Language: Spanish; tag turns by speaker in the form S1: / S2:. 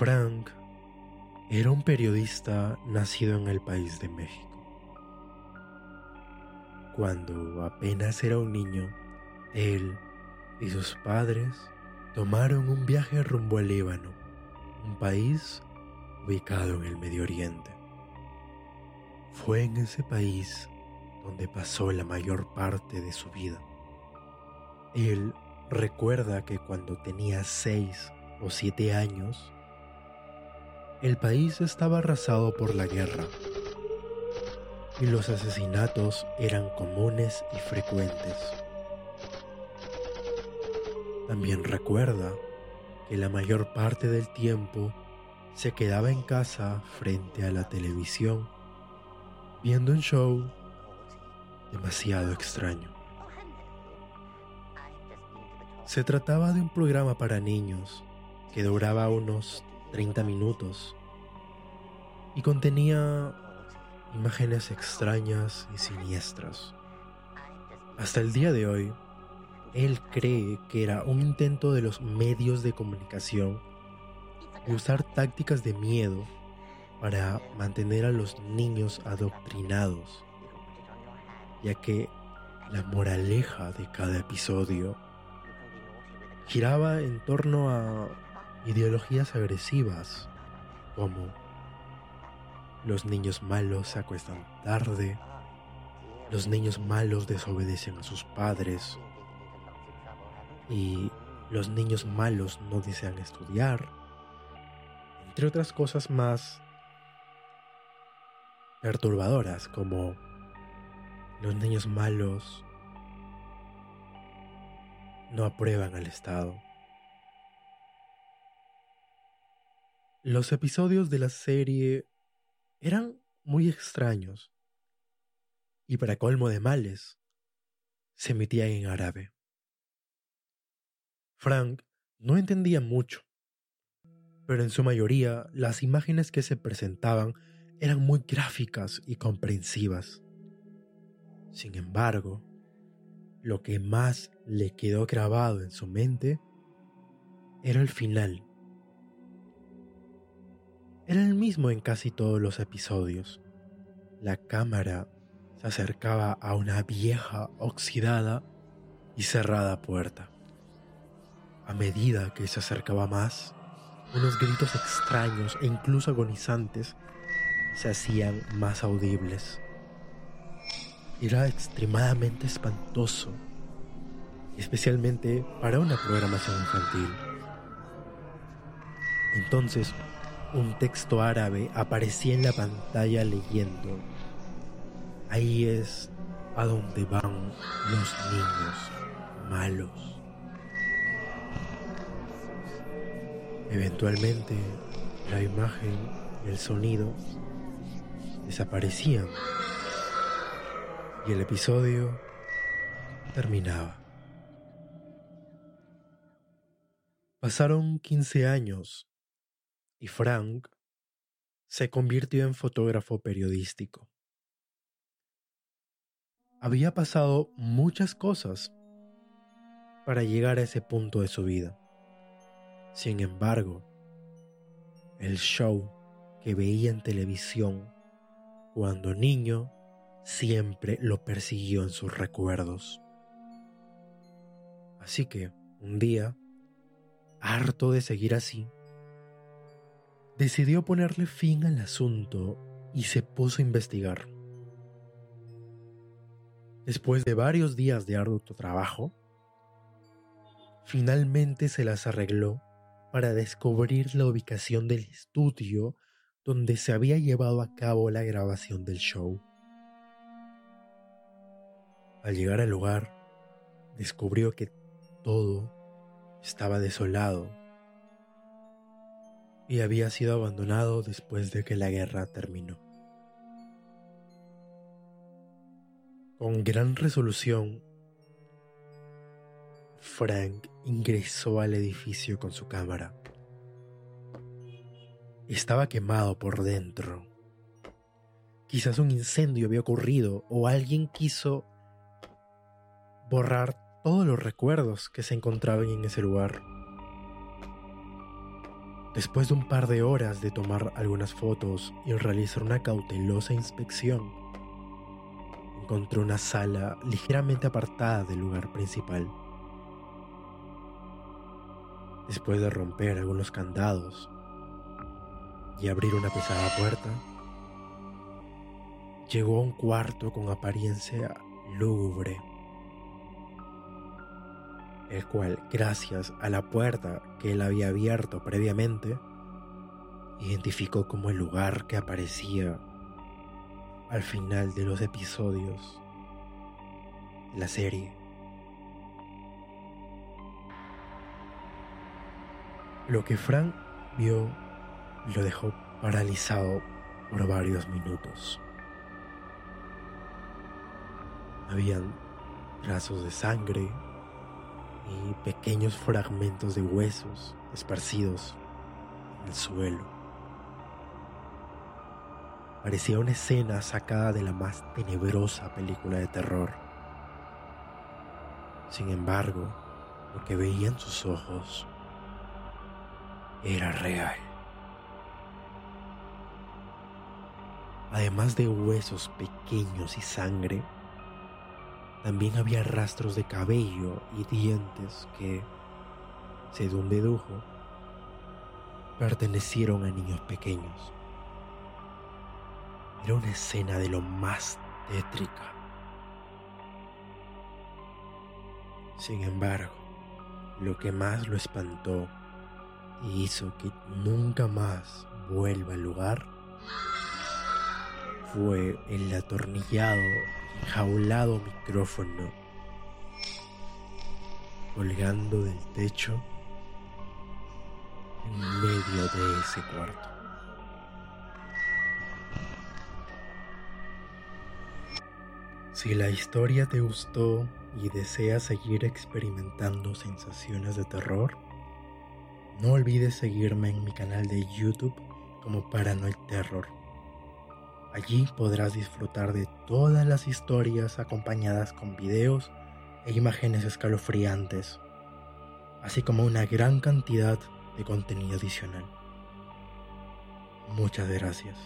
S1: Frank era un periodista nacido en el país de México. Cuando apenas era un niño, él y sus padres tomaron un viaje rumbo al Líbano, un país ubicado en el Medio Oriente. Fue en ese país donde pasó la mayor parte de su vida. Él recuerda que cuando tenía seis o siete años, el país estaba arrasado por la guerra y los asesinatos eran comunes y frecuentes. También recuerda que la mayor parte del tiempo se quedaba en casa frente a la televisión viendo un show demasiado extraño. Se trataba de un programa para niños que duraba unos 30 minutos y contenía imágenes extrañas y siniestras. Hasta el día de hoy, él cree que era un intento de los medios de comunicación de usar tácticas de miedo para mantener a los niños adoctrinados, ya que la moraleja de cada episodio giraba en torno a ideologías agresivas como los niños malos se acuestan tarde, los niños malos desobedecen a sus padres y los niños malos no desean estudiar, entre otras cosas más perturbadoras como los niños malos no aprueban al Estado. Los episodios de la serie eran muy extraños y para colmo de males se emitían en árabe. Frank no entendía mucho, pero en su mayoría las imágenes que se presentaban eran muy gráficas y comprensivas. Sin embargo, lo que más le quedó grabado en su mente era el final era el mismo en casi todos los episodios. La cámara se acercaba a una vieja, oxidada y cerrada puerta. A medida que se acercaba más, unos gritos extraños e incluso agonizantes se hacían más audibles. Era extremadamente espantoso, especialmente para una programación infantil. Entonces, un texto árabe aparecía en la pantalla leyendo, ahí es a donde van los niños malos. Eventualmente la imagen y el sonido desaparecían y el episodio terminaba. Pasaron 15 años y Frank se convirtió en fotógrafo periodístico. Había pasado muchas cosas para llegar a ese punto de su vida. Sin embargo, el show que veía en televisión cuando niño siempre lo persiguió en sus recuerdos. Así que, un día, harto de seguir así, decidió ponerle fin al asunto y se puso a investigar. Después de varios días de arduo trabajo, finalmente se las arregló para descubrir la ubicación del estudio donde se había llevado a cabo la grabación del show. Al llegar al lugar, descubrió que todo estaba desolado y había sido abandonado después de que la guerra terminó. Con gran resolución, Frank ingresó al edificio con su cámara. Estaba quemado por dentro. Quizás un incendio había ocurrido o alguien quiso borrar todos los recuerdos que se encontraban en ese lugar. Después de un par de horas de tomar algunas fotos y realizar una cautelosa inspección, encontró una sala ligeramente apartada del lugar principal. Después de romper algunos candados y abrir una pesada puerta, llegó a un cuarto con apariencia lúgubre, el cual, gracias a la puerta que él había abierto previamente, identificó como el lugar que aparecía al final de los episodios de la serie. Lo que Frank vio lo dejó paralizado por varios minutos. Habían trazos de sangre y pequeños fragmentos de huesos esparcidos en el suelo. Parecía una escena sacada de la más tenebrosa película de terror. Sin embargo, lo que veían sus ojos era real. Además de huesos pequeños y sangre, también había rastros de cabello y dientes que, según dedujo, pertenecieron a niños pequeños. Era una escena de lo más tétrica. Sin embargo, lo que más lo espantó y hizo que nunca más vuelva al lugar fue el atornillado jaulado micrófono colgando del techo en medio de ese cuarto. Si la historia te gustó y deseas seguir experimentando sensaciones de terror, no olvides seguirme en mi canal de YouTube como Paranoid Terror Allí podrás disfrutar de todas las historias acompañadas con videos e imágenes escalofriantes, así como una gran cantidad de contenido adicional. Muchas gracias.